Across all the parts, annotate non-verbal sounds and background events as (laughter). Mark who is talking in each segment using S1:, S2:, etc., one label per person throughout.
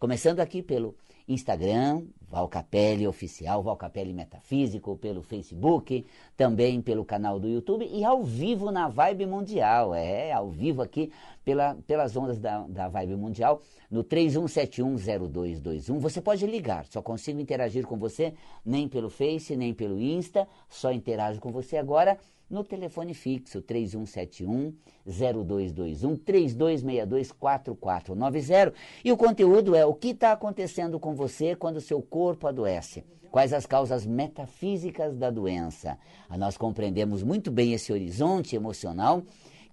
S1: Começando aqui pelo Instagram, Valcapelli Oficial, Valcapelli Metafísico, pelo Facebook, também pelo canal do YouTube e ao vivo na Vibe Mundial. É, ao vivo aqui pela, pelas ondas da, da Vibe Mundial, no 31710221. Você pode ligar, só consigo interagir com você nem pelo Face, nem pelo Insta, só interajo com você agora no telefone fixo 3171 0221 3262 4490. E o conteúdo é o que está acontecendo com você quando seu corpo adoece. Quais as causas metafísicas da doença? Ah, nós compreendemos muito bem esse horizonte emocional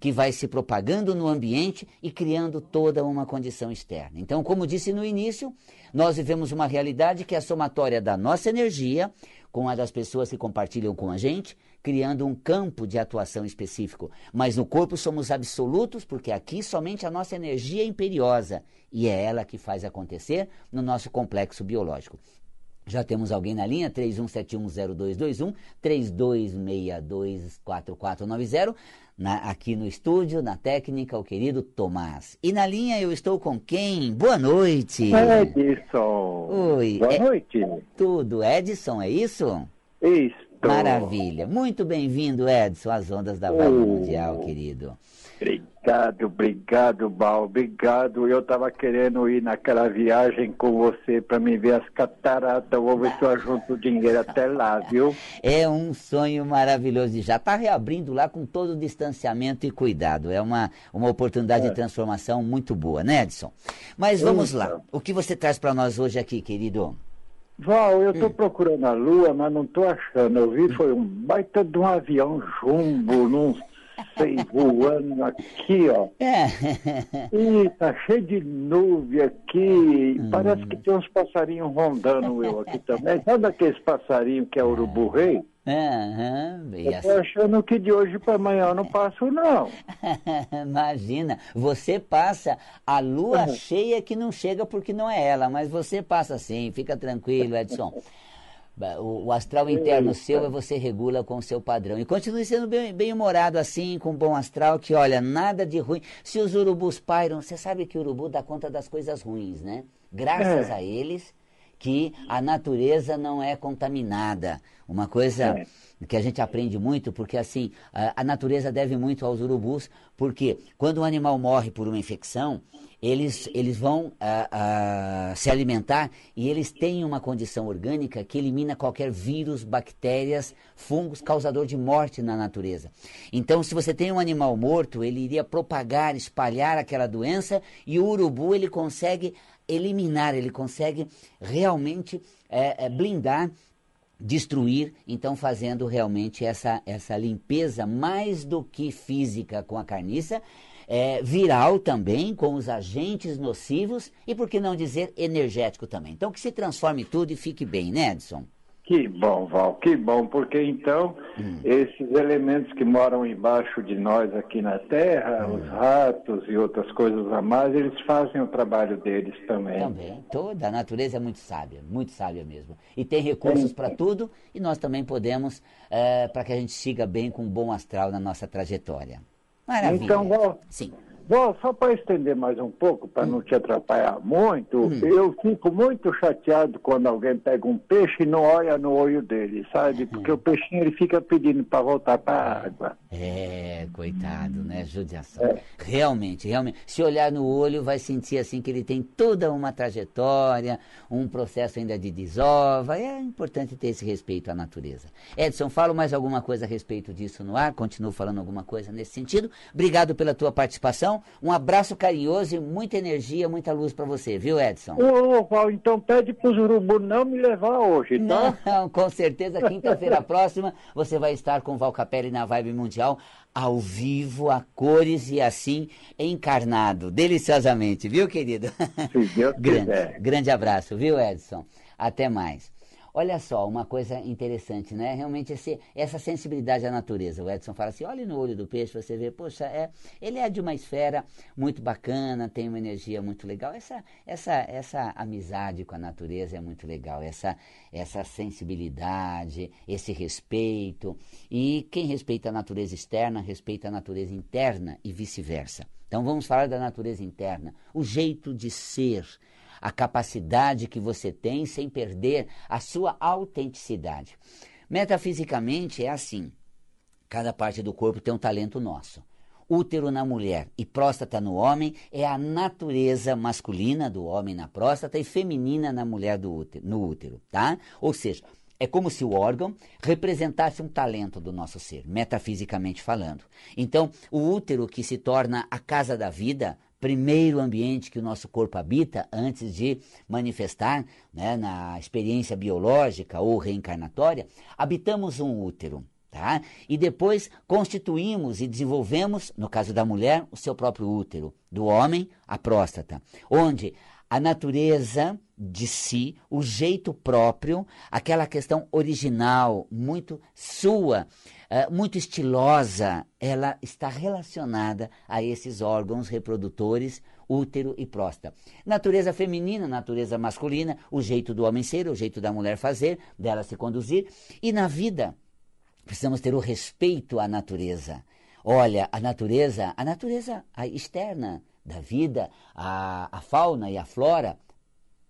S1: que vai se propagando no ambiente e criando toda uma condição externa. Então, como disse no início, nós vivemos uma realidade que é a somatória da nossa energia com a das pessoas que compartilham com a gente, criando um campo de atuação específico. Mas no corpo somos absolutos, porque aqui somente a nossa energia é imperiosa e é ela que faz acontecer no nosso complexo biológico. Já temos alguém na linha, 31710221, 32624490, na, aqui no estúdio, na técnica, o querido Tomás. E na linha eu estou com quem? Boa noite.
S2: Edson.
S1: Oi.
S2: Boa
S1: é,
S2: noite.
S1: Tudo. Edson, é isso?
S2: Isso.
S1: Maravilha. Muito bem-vindo, Edson, às ondas da Vibe
S2: Oh.
S1: Mundial, querido.
S2: Obrigado, obrigado, Bal. Obrigado. Eu estava querendo ir naquela viagem com você para me ver as cataratas. Vou ver se eu ajunto dinheiro até lá, viu? (laughs)
S1: É um sonho maravilhoso e já está reabrindo lá com todo o distanciamento e cuidado. É uma, uma oportunidade
S2: É.
S1: de transformação muito boa, né, Edson? Mas vamos lá.
S2: Então.
S1: O que você traz para nós hoje aqui, querido?
S2: Val, eu
S1: Hum.
S2: estou procurando a lua, mas não estou achando. Eu vi foi um baita de um avião jumbo, não sei, voando aqui, ó.
S1: É.
S2: Ih, tá cheio de nuvem aqui.
S1: Hum.
S2: Parece que tem uns passarinhos rondando eu aqui também. Sabe aqueles passarinhos que é urubu rei?
S1: E
S2: Eu
S1: assim-
S2: tô achando que de hoje para amanhã eu não passo, não. (laughs)
S1: Imagina, você passa a lua
S2: Uhum.
S1: cheia que não chega porque não é ela, mas você passa sim, fica tranquilo, Edson. O, o astral interno
S2: Eita.
S1: seu é você regula com o seu padrão. E continue sendo bem, bem humorado assim, com bom astral, que olha, nada de ruim. Se os urubus pairam, você sabe que o urubu dá conta das coisas ruins, né? Graças
S2: É.
S1: a eles que a natureza não é contaminada. Uma coisa
S2: É.
S1: que a gente aprende muito, porque assim, a, a natureza deve muito aos urubus, porque quando um animal morre por uma infecção, eles, eles vão ah, ah, se alimentar e eles têm uma condição orgânica que elimina qualquer vírus, bactérias, fungos causador de morte na natureza. Então, se você tem um animal morto, ele iria propagar, espalhar aquela doença e o urubu ele consegue eliminar, ele consegue realmente eh, eh, blindar destruir, então fazendo realmente essa, essa limpeza mais do que física com a carniça, é, viral também, com os agentes nocivos e, por que não dizer, energético também. Então que se transforme tudo e fique bem, né, Edson?
S2: Que bom, Val, que bom, porque então
S1: Hum.
S2: esses elementos que moram embaixo de nós aqui na Terra,
S1: Hum.
S2: os ratos e outras coisas a mais, eles fazem o trabalho deles também.
S1: Também. Toda a natureza é muito sábia, muito sábia mesmo. E tem recursos para tudo e nós também podemos, para que a gente siga bem com um bom astral na nossa trajetória. Maravilha.
S2: Então, Val,
S1: Sim.
S2: Val, só para estender mais um pouco, para
S1: Hum.
S2: não te atrapalhar muito, eu fico muito chateado quando alguém pega um peixe e não olha no olho dele, sabe? Porque o peixinho ele fica pedindo para voltar para a água.
S1: É, coitado, né? Judiação. Realmente, realmente. Se olhar no olho, vai sentir assim que ele tem toda uma trajetória, um processo ainda de desova. É importante ter esse respeito à natureza. Edson, falo mais alguma coisa a respeito disso no ar? Continuo falando alguma coisa nesse sentido. Obrigado pela tua participação. Um abraço carinhoso e muita energia, muita luz para você, viu, Edson?
S2: Ô, Val, então pede para os urubus não me levar hoje, tá?
S1: Não, (laughs) com certeza, quinta-feira (laughs) próxima você vai estar com o Val Capelli na Vibe Mundial, ao vivo, a cores e assim, encarnado, deliciosamente, viu, querido?
S2: Se Deus (laughs)
S1: grande,
S2: quiser.
S1: grande abraço, viu, Edson? Até mais. Olha só, uma coisa interessante, né? Realmente esse, essa sensibilidade à natureza. O Edson fala assim: olhe no olho do peixe, você vê, poxa, é, ele é de uma esfera muito bacana, tem uma energia muito legal. Essa, essa, essa amizade com a natureza é muito legal, essa, essa sensibilidade, esse respeito. E quem respeita a natureza externa, respeita a natureza interna e vice-versa. Então vamos falar da natureza interna, o jeito de ser a capacidade que você tem sem perder a sua autenticidade. Metafisicamente é assim: cada parte do corpo tem um talento nosso. Útero na mulher e próstata no homem é a natureza masculina do homem na próstata e feminina na mulher do útero, no útero, tá? Ou seja, é como se o órgão representasse um talento do nosso ser, metafisicamente falando. Então, o útero que se torna a casa da vida, primeiro ambiente que o nosso corpo habita antes de manifestar né, na experiência biológica ou reencarnatória, habitamos um útero. Tá? E depois constituímos e desenvolvemos, no caso da mulher, o seu próprio útero, do homem, a próstata, onde a natureza de si, o jeito próprio, aquela questão original, muito sua, uh, muito estilosa, ela está relacionada a esses órgãos reprodutores, útero e próstata. Natureza feminina, natureza masculina, o jeito do homem ser, o jeito da mulher fazer, dela se conduzir, e na vida precisamos ter o respeito à natureza. Olha, a natureza, a natureza externa, da vida, a, a fauna e a flora,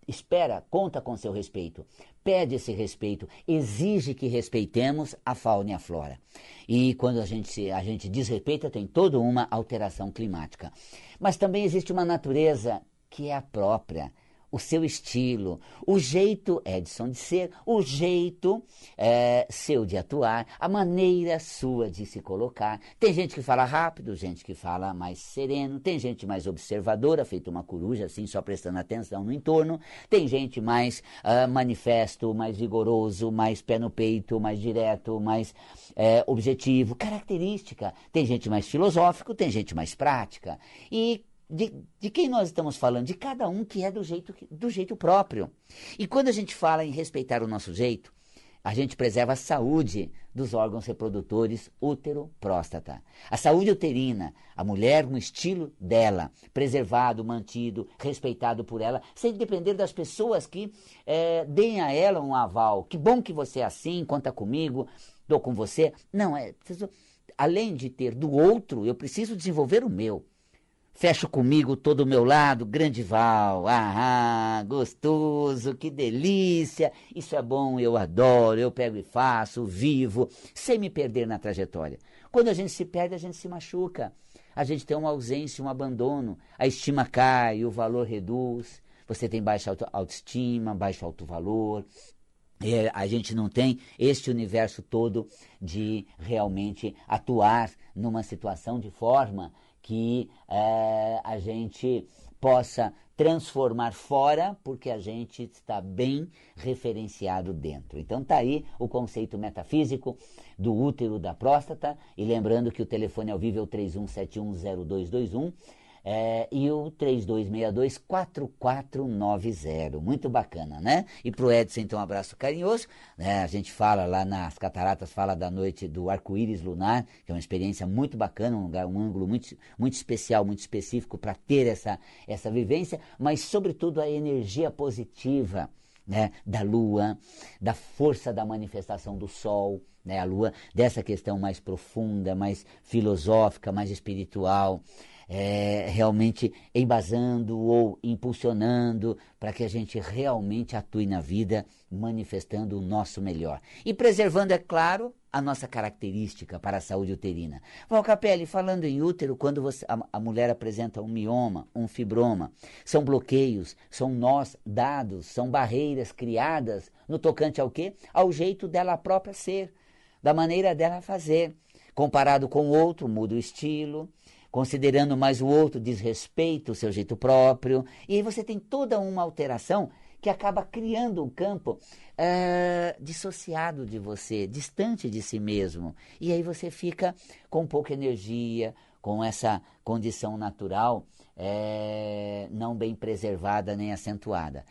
S1: espera, conta com seu respeito, pede esse respeito, exige que respeitemos a fauna e a flora. E quando a gente, a gente desrespeita, tem toda uma alteração climática. Mas também existe uma natureza que é a própria, o seu estilo, o jeito Edson de ser, o jeito é, seu de atuar, a maneira sua de se colocar. Tem gente que fala rápido, gente que fala mais sereno, tem gente mais observadora, feito uma coruja assim, só prestando atenção no entorno, tem gente mais uh, manifesto, mais vigoroso, mais pé no peito, mais direto, mais é, objetivo, característica. Tem gente mais filosófico, tem gente mais prática. E de, de, quem nós estamos falando? De cada um que é do jeito, do jeito próprio. E quando a gente fala em respeitar o nosso jeito, a gente preserva a saúde dos órgãos reprodutores útero, próstata. A saúde uterina, a mulher no estilo dela, preservado, mantido, respeitado por ela, sem depender das pessoas que é, deem a ela um aval. Que bom que você é assim, conta comigo, dou com você. Não, é preciso, além de ter do outro, eu preciso desenvolver o meu. Fecho comigo todo o meu lado, grande Val. Ah, gostoso, que delícia. Isso é bom, eu adoro, eu pego e faço, vivo, sem me perder na trajetória. Quando a gente se perde, a gente se machuca. A gente tem uma ausência, um abandono. A estima cai, o valor reduz. Você tem baixa autoestima, baixo alto valor. É, a gente não tem este universo todo de realmente atuar numa situação de forma que é, a gente possa transformar fora, porque a gente está bem referenciado dentro. Então tá aí o conceito metafísico do útero da próstata, e lembrando que o telefone ao vivo é o 31710221 é, e o 3262-4490. Muito bacana, né? E pro Edson, então, um abraço carinhoso. Né? A gente fala lá nas cataratas, fala da noite do arco-íris lunar, que é uma experiência muito bacana, um lugar, um ângulo muito, muito especial, muito específico para ter essa, essa vivência, mas, sobretudo, a energia positiva. Né, da lua, da força da manifestação do sol, né, a lua, dessa questão mais profunda, mais filosófica, mais espiritual é, realmente embasando ou impulsionando para que a gente realmente atue na vida, manifestando o nosso melhor. E preservando, é claro, a nossa característica para a saúde uterina. Valcapelli, falando em útero, quando você, a, a, mulher apresenta um mioma, um fibroma, são bloqueios, são nós dados, são barreiras criadas no tocante ao quê? Ao jeito dela própria ser, da maneira dela fazer. Comparado com o outro, muda o estilo, considerando mais o outro, desrespeita o seu jeito próprio, e aí você tem toda uma alteração que acaba criando um campo uh, dissociado de você, distante de si mesmo. E aí você fica com pouca energia, com essa condição natural é, não bem preservada nem acentuada.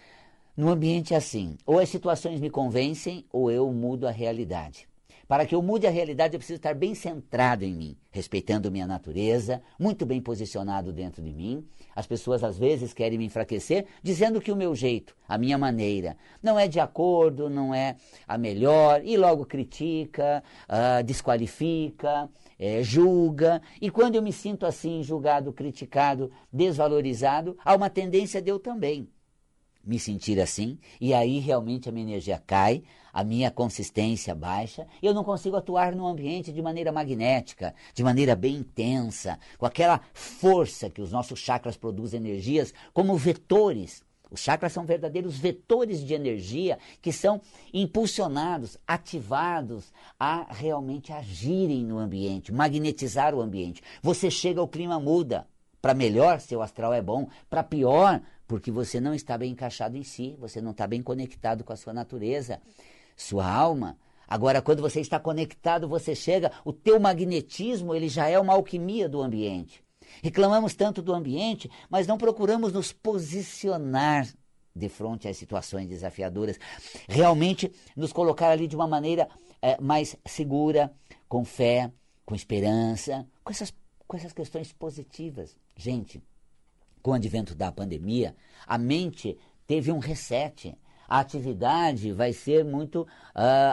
S1: No ambiente assim, ou as situações me convencem ou eu mudo a realidade. Para que eu mude a realidade, eu preciso estar bem centrado em mim, respeitando minha natureza, muito bem posicionado dentro de mim. As pessoas às vezes querem me enfraquecer, dizendo que o meu jeito, a minha maneira, não é de acordo, não é a melhor, e logo critica, uh, desqualifica, é, julga. E quando eu me sinto assim, julgado, criticado, desvalorizado, há uma tendência de eu também me sentir assim, e aí realmente a minha energia cai, a minha consistência baixa, e eu não consigo atuar no ambiente de maneira magnética, de maneira bem intensa, com aquela força que os nossos chakras produzem energias como vetores. Os chakras são verdadeiros vetores de energia que são impulsionados, ativados a realmente agirem no ambiente, magnetizar o ambiente. Você chega, o clima muda. Para melhor, seu astral é bom. Para pior, porque você não está bem encaixado em si, você não está bem conectado com a sua natureza, sua alma. Agora, quando você está conectado, você chega, o teu magnetismo ele já é uma alquimia do ambiente. Reclamamos tanto do ambiente, mas não procuramos nos posicionar de frente às situações desafiadoras, realmente nos colocar ali de uma maneira é, mais segura, com fé, com esperança, com essas, com essas questões positivas. Gente, com o advento da pandemia, a mente teve um reset. A atividade vai ser muito uh,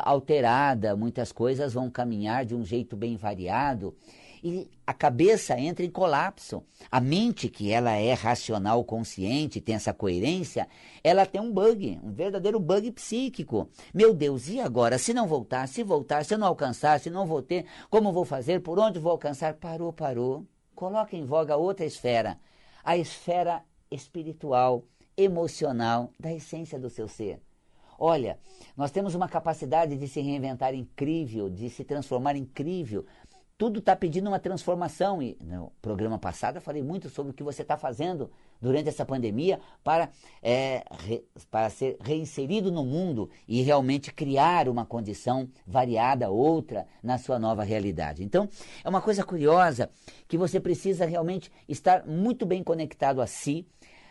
S1: alterada, muitas coisas vão caminhar de um jeito bem variado e a cabeça entra em colapso. A mente, que ela é racional, consciente, tem essa coerência, ela tem um bug, um verdadeiro bug psíquico. Meu Deus, e agora? Se não voltar, se voltar, se eu não alcançar, se não vou ter, como vou fazer, por onde vou alcançar? Parou, parou. Coloca em voga outra esfera a esfera espiritual, emocional, da essência do seu ser. Olha, nós temos uma capacidade de se reinventar incrível, de se transformar incrível. Tudo está pedindo uma transformação. E no programa passado eu falei muito sobre o que você está fazendo durante essa pandemia para, é, re, para ser reinserido no mundo e realmente criar uma condição variada, outra, na sua nova realidade. Então, é uma coisa curiosa que você precisa realmente estar muito bem conectado a si.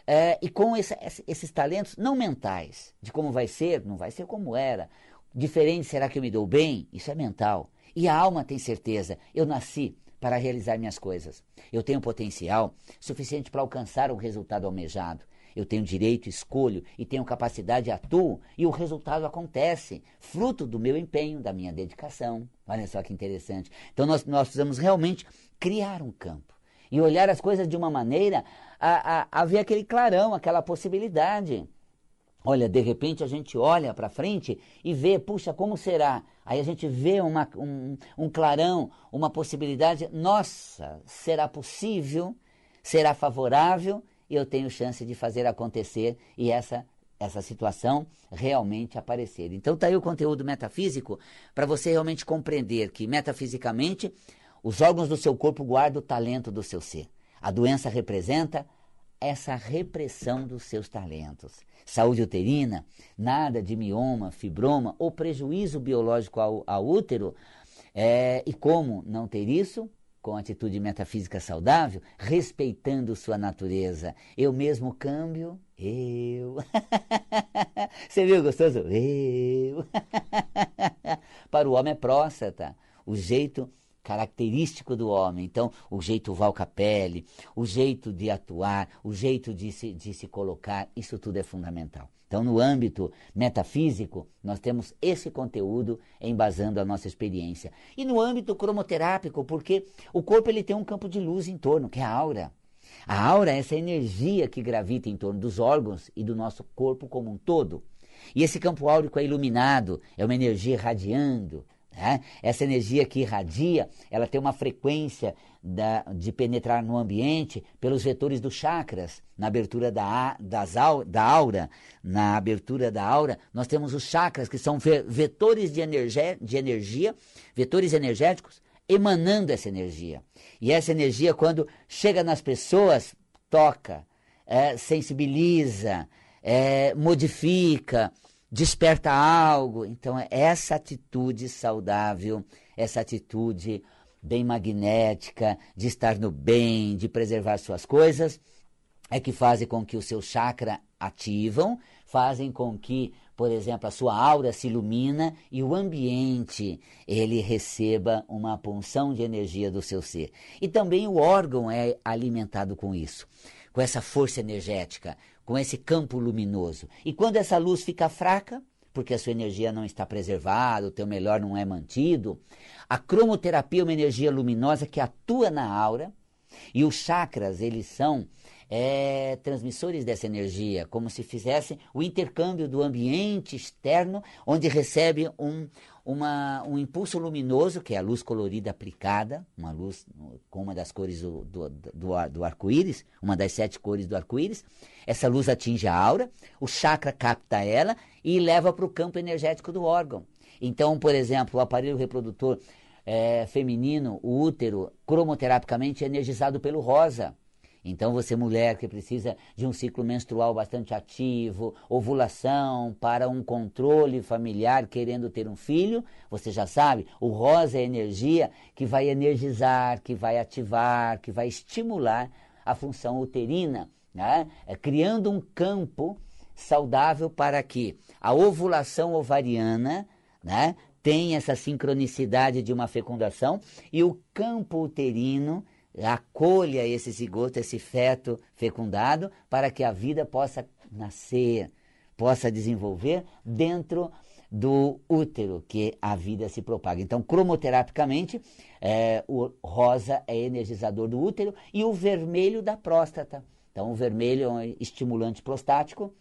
S1: É, e com esse, esses talentos não mentais, de como vai ser, não vai ser como era. Diferente, será que eu me dou bem? Isso é mental. E a alma tem certeza, eu nasci para realizar minhas coisas. Eu tenho potencial suficiente para alcançar o resultado almejado. Eu tenho direito, escolho e tenho capacidade, atuo e o resultado acontece, fruto do meu empenho, da minha dedicação. Olha só que interessante. Então nós, nós precisamos realmente criar um campo e olhar as coisas de uma maneira a, a, a ver aquele clarão, aquela possibilidade. Olha, de repente a gente olha para frente e vê, puxa, como será? Aí a gente vê uma, um, um clarão, uma possibilidade. Nossa, será possível? Será favorável? Eu tenho chance de fazer acontecer e essa essa situação realmente aparecer. Então está aí o conteúdo metafísico para você realmente compreender que metafisicamente os órgãos do seu corpo guardam o talento do seu ser. A doença representa essa repressão dos seus talentos. Saúde uterina, nada de mioma, fibroma ou prejuízo biológico ao, ao útero. É, e como não ter isso? Com atitude metafísica saudável, respeitando sua natureza. Eu mesmo câmbio, eu. (laughs) Você viu gostoso? Eu. (laughs) Para o homem é próstata. O jeito característico do homem. Então, o jeito Valcapelli, o jeito de atuar, o jeito de se, de se colocar, isso tudo é fundamental. Então, no âmbito metafísico, nós temos esse conteúdo embasando a nossa experiência. E no âmbito cromoterápico, porque o corpo ele tem um campo de luz em torno, que é a aura. A aura é essa energia que gravita em torno dos órgãos e do nosso corpo como um todo. E esse campo áurico é iluminado, é uma energia irradiando, né? Essa energia que irradia, ela tem uma frequência da, de penetrar no ambiente pelos vetores dos chakras. Na abertura da, das, da aura, na abertura da aura, nós temos os chakras, que são vetores de energia, de energia, vetores energéticos, emanando essa energia. E essa energia, quando chega nas pessoas, toca, é, sensibiliza, é, modifica, desperta algo. Então, é essa atitude saudável, essa atitude bem magnética, de estar no bem, de preservar suas coisas, é que fazem com que o seu chakra ativam, fazem com que, por exemplo, a sua aura se ilumina e o ambiente ele receba uma punção de energia do seu ser. E também o órgão é alimentado com isso, com essa força energética, com esse campo luminoso. E quando essa luz fica fraca, porque a sua energia não está preservada, o teu melhor não é mantido, a cromoterapia é uma energia luminosa que atua na aura, e os chakras, eles são é, transmissores dessa energia, como se fizesse o intercâmbio do ambiente externo, onde recebe um, uma, um impulso luminoso, que é a luz colorida aplicada, uma luz com uma das cores do, do, do, do arco-íris, uma das sete cores do arco-íris. Essa luz atinge a aura, o chakra capta ela e leva para o campo energético do órgão. Então, por exemplo, o aparelho reprodutor é, feminino, o útero, cromoterapicamente é energizado pelo rosa. Então, você, mulher que precisa de um ciclo menstrual bastante ativo, ovulação, para um controle familiar, querendo ter um filho, você já sabe, o rosa é energia que vai energizar, que vai ativar, que vai estimular a função uterina, né? é, criando um campo saudável para que a ovulação ovariana né, tenha essa sincronicidade de uma fecundação e o campo uterino acolha esse zigoto, esse feto fecundado, para que a vida possa nascer, possa desenvolver dentro do útero, que a vida se propaga. Então, cromoterapicamente, é, o rosa é energizador do útero e o vermelho da próstata. Então, o vermelho é um estimulante prostático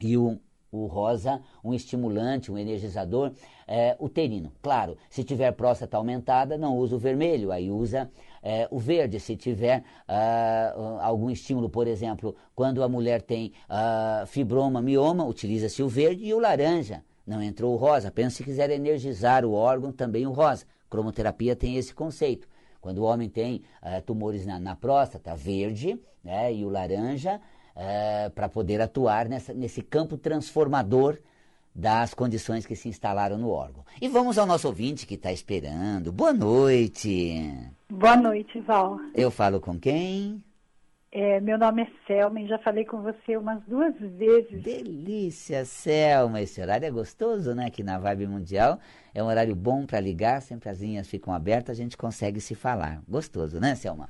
S1: e o o rosa, um estimulante, um energizador é, uterino. Claro, se tiver próstata aumentada, não usa o vermelho, aí usa é, o verde. Se tiver uh, algum estímulo, por exemplo, quando a mulher tem uh, fibroma, mioma, utiliza-se o verde e o laranja. Não entrou o rosa. Apenas se quiser energizar o órgão, também o rosa. Cromoterapia tem esse conceito. Quando o homem tem uh, tumores na, na próstata, verde né, e o laranja, para poder atuar nessa, nesse campo transformador das condições que se instalaram no órgão. E vamos ao nosso ouvinte que está esperando. Boa noite.
S3: Boa noite, Val.
S1: Eu falo com quem?
S3: É, meu nome é Selma e já falei com você umas duas vezes.
S1: Delícia, Selma. Esse horário é gostoso, né? Aqui na Vibe Mundial. É um horário bom para ligar, sempre as linhas ficam abertas, a gente consegue se falar. Gostoso, né, Selma?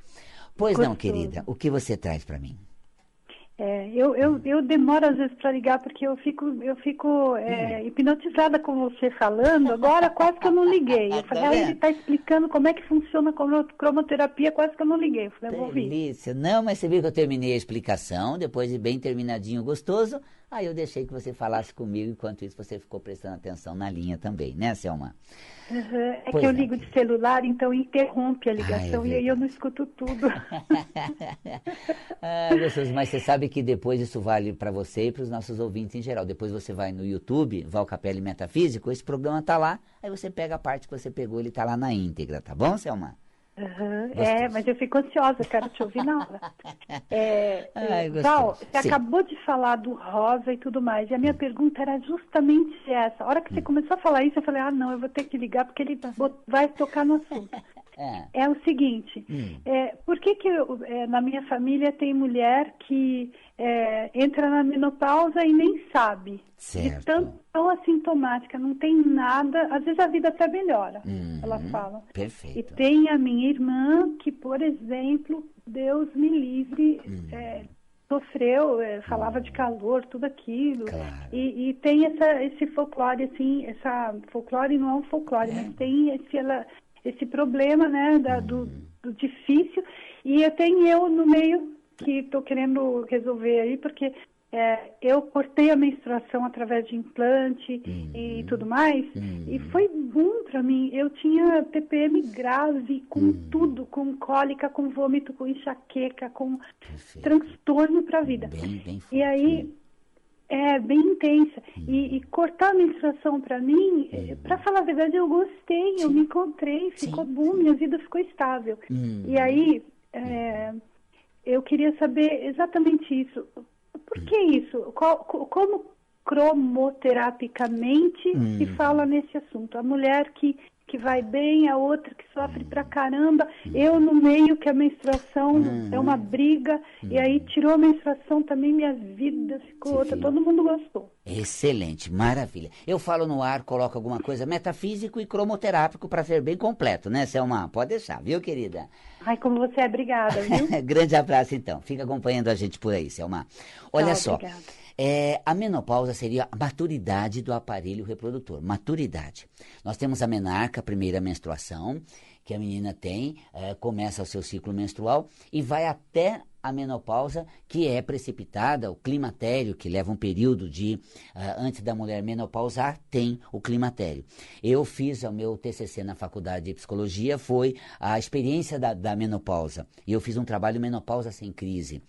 S1: Pois gostoso. não, querida. O que você traz para mim?
S3: É, eu, eu, eu demoro às vezes para ligar porque eu fico, eu fico é, hum. hipnotizada com você falando. Agora quase que eu não liguei. Eu (laughs) falei, tá ah, ele está explicando como é que funciona a cromoterapia, quase que eu não liguei. Eu falei, vou ouvir.
S1: Delícia. Não, mas você viu que eu terminei a explicação, depois de bem terminadinho, gostoso. Aí eu deixei que você falasse comigo, enquanto isso você ficou prestando atenção na linha também, né, Selma?
S3: Uhum. É pois que eu é. ligo de celular, então interrompe a ligação ah, é e aí eu não escuto tudo. (laughs)
S1: ah, gostoso, mas você sabe que depois isso vale para você e para os nossos ouvintes em geral. Depois você vai no YouTube, Val Capelli Metafísico, esse programa tá lá, aí você pega a parte que você pegou, ele tá lá na íntegra, tá bom, Selma?
S3: Uhum, é, mas eu fico ansiosa, quero te ouvir na hora. (laughs) É, Ai, Val, você Sim. acabou de falar do rosa e tudo mais, e a minha hum. pergunta era justamente essa. A hora que você hum. começou a falar isso, eu falei, ah, não, eu vou ter que ligar porque ele vai tocar no assunto. É, é o seguinte, hum. é, por que, que eu, é, na minha família tem mulher que é, entra na menopausa e nem sabe? Certo. De tão, tão assintomática, não tem nada, às vezes a vida até melhora, uhum. ela fala.
S1: Perfeito.
S3: E tem a minha irmã que, por exemplo, Deus me livre, uhum. É, sofreu, é, falava de calor, tudo aquilo. Claro. E, e, tem essa, esse folclore, assim, essa folclore não é um folclore, é. mas tem esse, ela, esse problema, né, da, do, uhum. do, difícil. E tenho eu no meio que estou querendo resolver aí, porque é, eu cortei a menstruação através de implante uhum. e tudo mais, uhum. e foi bom para mim. Eu tinha TPM grave, com uhum. tudo, com cólica, com vômito, com enxaqueca, com Perfeito. transtorno para a vida.
S1: Bem, bem
S3: e aí é bem intensa. Hum. E, e, cortar a menstruação para mim, hum. para falar a verdade, eu gostei, Sim. eu me encontrei, ficou Sim. bom, minha vida ficou estável. Hum. E aí, é, eu queria saber exatamente isso. Por que isso? Qual, como cromoterapicamente se hum. fala nesse assunto? A mulher que que vai bem, a outra que sofre pra caramba, eu no meio que a menstruação uhum. é uma briga, uhum. e aí tirou a menstruação também, minha vida ficou Você outra, todo mundo gostou.
S1: Excelente, maravilha. Eu falo no ar, coloco alguma coisa metafísico e cromoterápico para ser bem completo, né, Selma? Pode deixar, viu, querida?
S3: Ai, como você é, obrigada, viu? (laughs)
S1: Grande abraço, então. Fica acompanhando a gente por aí, Selma. Olha Tchau, só. Obrigada. É, a menopausa seria a maturidade do aparelho reprodutor. Maturidade. Nós temos a menarca, a primeira menstruação, que a menina tem, é, começa o seu ciclo menstrual e vai até a menopausa, que é precipitada, o climatério, que leva um período de uh, antes da mulher menopausar, tem o climatério. Eu fiz o meu TCC na faculdade de psicologia, foi a experiência da, da menopausa. E eu fiz um trabalho menopausa sem crise.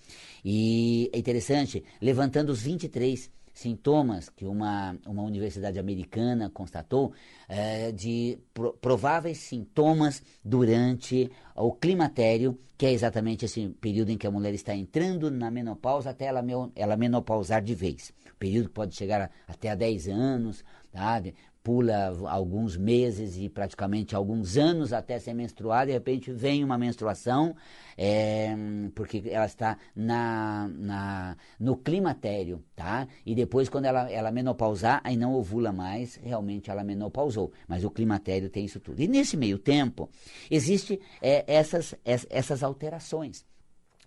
S1: E é interessante, levantando os 23 sintomas que uma, uma universidade americana constatou é, de pro, prováveis sintomas durante o climatério, que é exatamente esse período em que a mulher está entrando na menopausa até ela, ela menopausar de vez. Período que pode chegar a, até a 10 anos, tá? Pula alguns meses e praticamente alguns anos até ser menstruada, de repente vem uma menstruação, é, porque ela está na, na, no climatério, tá? E depois, quando ela, ela menopausar, aí não ovula mais, realmente ela menopausou. Mas o climatério tem isso tudo. E nesse meio tempo, existem é, essas, essas alterações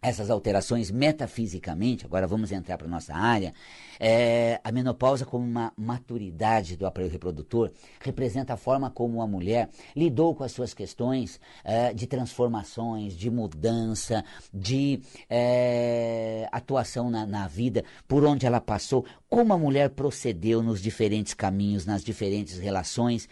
S1: essas alterações metafisicamente, agora vamos entrar para nossa área, é, a menopausa como uma maturidade do aparelho reprodutor representa a forma como a mulher lidou com as suas questões é, de transformações, de mudança, de é, atuação na, na vida, por onde ela passou, como a mulher procedeu nos diferentes caminhos, nas diferentes relações.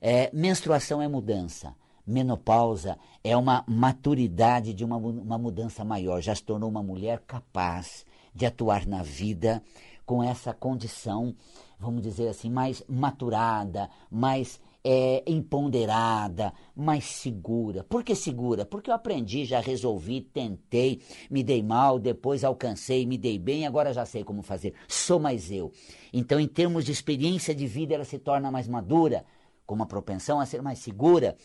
S1: É, menstruação é mudança menopausa é uma maturidade de uma, uma mudança maior. Já se tornou uma mulher capaz de atuar na vida com essa condição, vamos dizer assim, mais maturada, mais é, empoderada, mais segura. Por que segura? Porque eu aprendi, já resolvi, tentei, me dei mal, depois alcancei, me dei bem, agora já sei como fazer. Sou mais eu. Então, em termos de experiência de vida, ela se torna mais madura, com uma propensão a ser mais segura,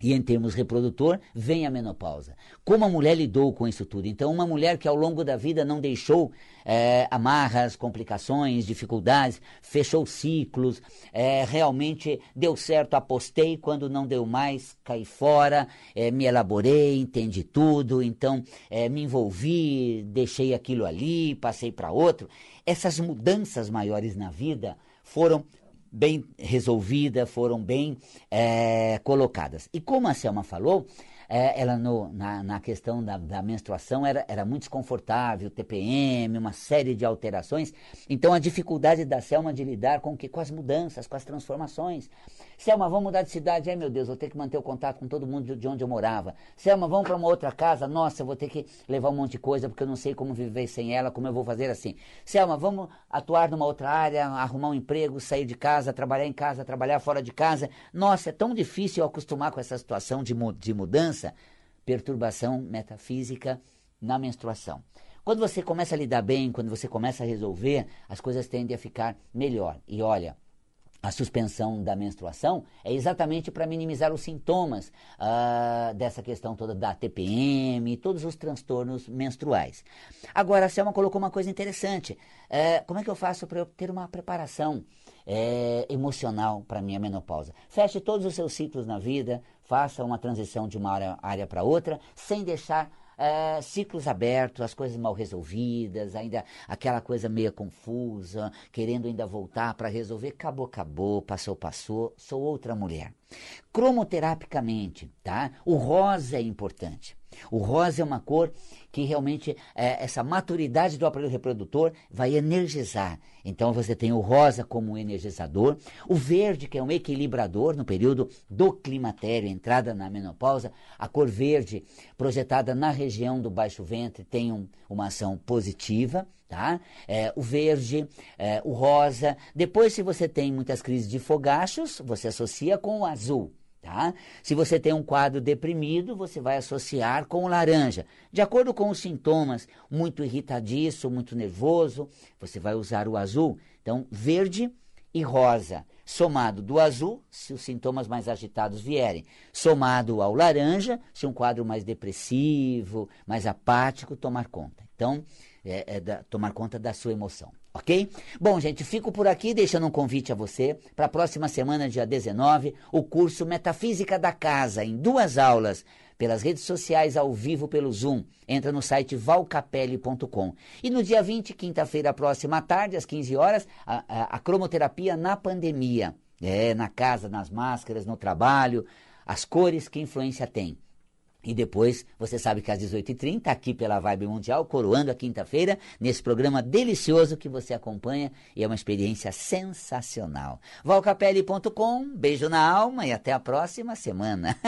S1: e em termos reprodutor, vem a menopausa. Como a mulher lidou com isso tudo? Então, uma mulher que ao longo da vida não deixou é, amarras, complicações, dificuldades, fechou ciclos, é, realmente deu certo, apostei, quando não deu mais, caí fora, é, me elaborei, entendi tudo, então me envolvi, deixei aquilo ali, passei para outro. Essas mudanças maiores na vida foram bem resolvidas, foram bem é, colocadas. E como a Selma falou, é, ela no, na, na questão da, da, menstruação era, era muito desconfortável, TPM, uma série de alterações. Então a dificuldade da Selma de lidar com, que, com as mudanças, com as transformações. Selma, vamos mudar de cidade? Ai meu Deus, vou ter que manter o contato com todo mundo de onde eu morava. Selma, vamos para uma outra casa? Nossa, eu vou ter que levar um monte de coisa porque eu não sei como viver sem ela, como eu vou fazer assim. Selma, vamos atuar numa outra área, arrumar um emprego, sair de casa, trabalhar em casa, trabalhar fora de casa. Nossa, é tão difícil acostumar com essa situação de, de mudança perturbação metafísica na menstruação. Quando você começa a lidar bem, quando você começa a resolver, as coisas tendem a ficar melhor. E olha, a suspensão da menstruação é exatamente para minimizar os sintomas uh, dessa questão toda da TPM e todos os transtornos menstruais. Agora, a Selma colocou uma coisa interessante. Uh, como é que eu faço para eu ter uma preparação uh, emocional para minha menopausa? Feche todos os seus ciclos na vida, faça uma transição de uma área, área para outra, sem deixar Uh, ciclos abertos, as coisas mal resolvidas, ainda aquela coisa meio confusa, querendo ainda voltar para resolver, acabou, acabou, passou, passou, sou outra mulher. Cromoterapicamente, tá? O rosa é importante. O rosa é uma cor que realmente, é, essa maturidade do aparelho reprodutor vai energizar. Então você tem o rosa como um energizador, o verde, que é um equilibrador no período do climatério, entrada na menopausa. A cor verde, projetada na região do baixo ventre, tem um, uma ação positiva. Tá? É, o verde, é, o rosa. Depois, se você tem muitas crises de fogachos, você associa com o azul. Tá? Se você tem um quadro deprimido, você vai associar com o laranja. De acordo com os sintomas, muito irritadiço, muito nervoso, você vai usar o azul. Então, verde e rosa. Somado do azul, se os sintomas mais agitados vierem. Somado ao laranja, se um quadro mais depressivo, mais apático tomar conta. Então, é, é da, tomar conta da sua emoção. Ok? Bom, gente, fico por aqui deixando um convite a você para a próxima semana, dia 19, o curso Metafísica da Casa, em duas aulas, pelas redes sociais ao vivo pelo Zoom. Entra no site valcapelli.com. E no dia 20, quinta-feira próxima à tarde, às 15 horas, a, a, a cromoterapia na pandemia. É, na casa, nas máscaras, no trabalho, as cores, que influência tem. E depois, você sabe que às 18h30, aqui pela Vibe Mundial, coroando a quinta-feira, nesse programa delicioso que você acompanha e é uma experiência sensacional. Valcapelli.com, beijo na alma e até a próxima semana. (laughs)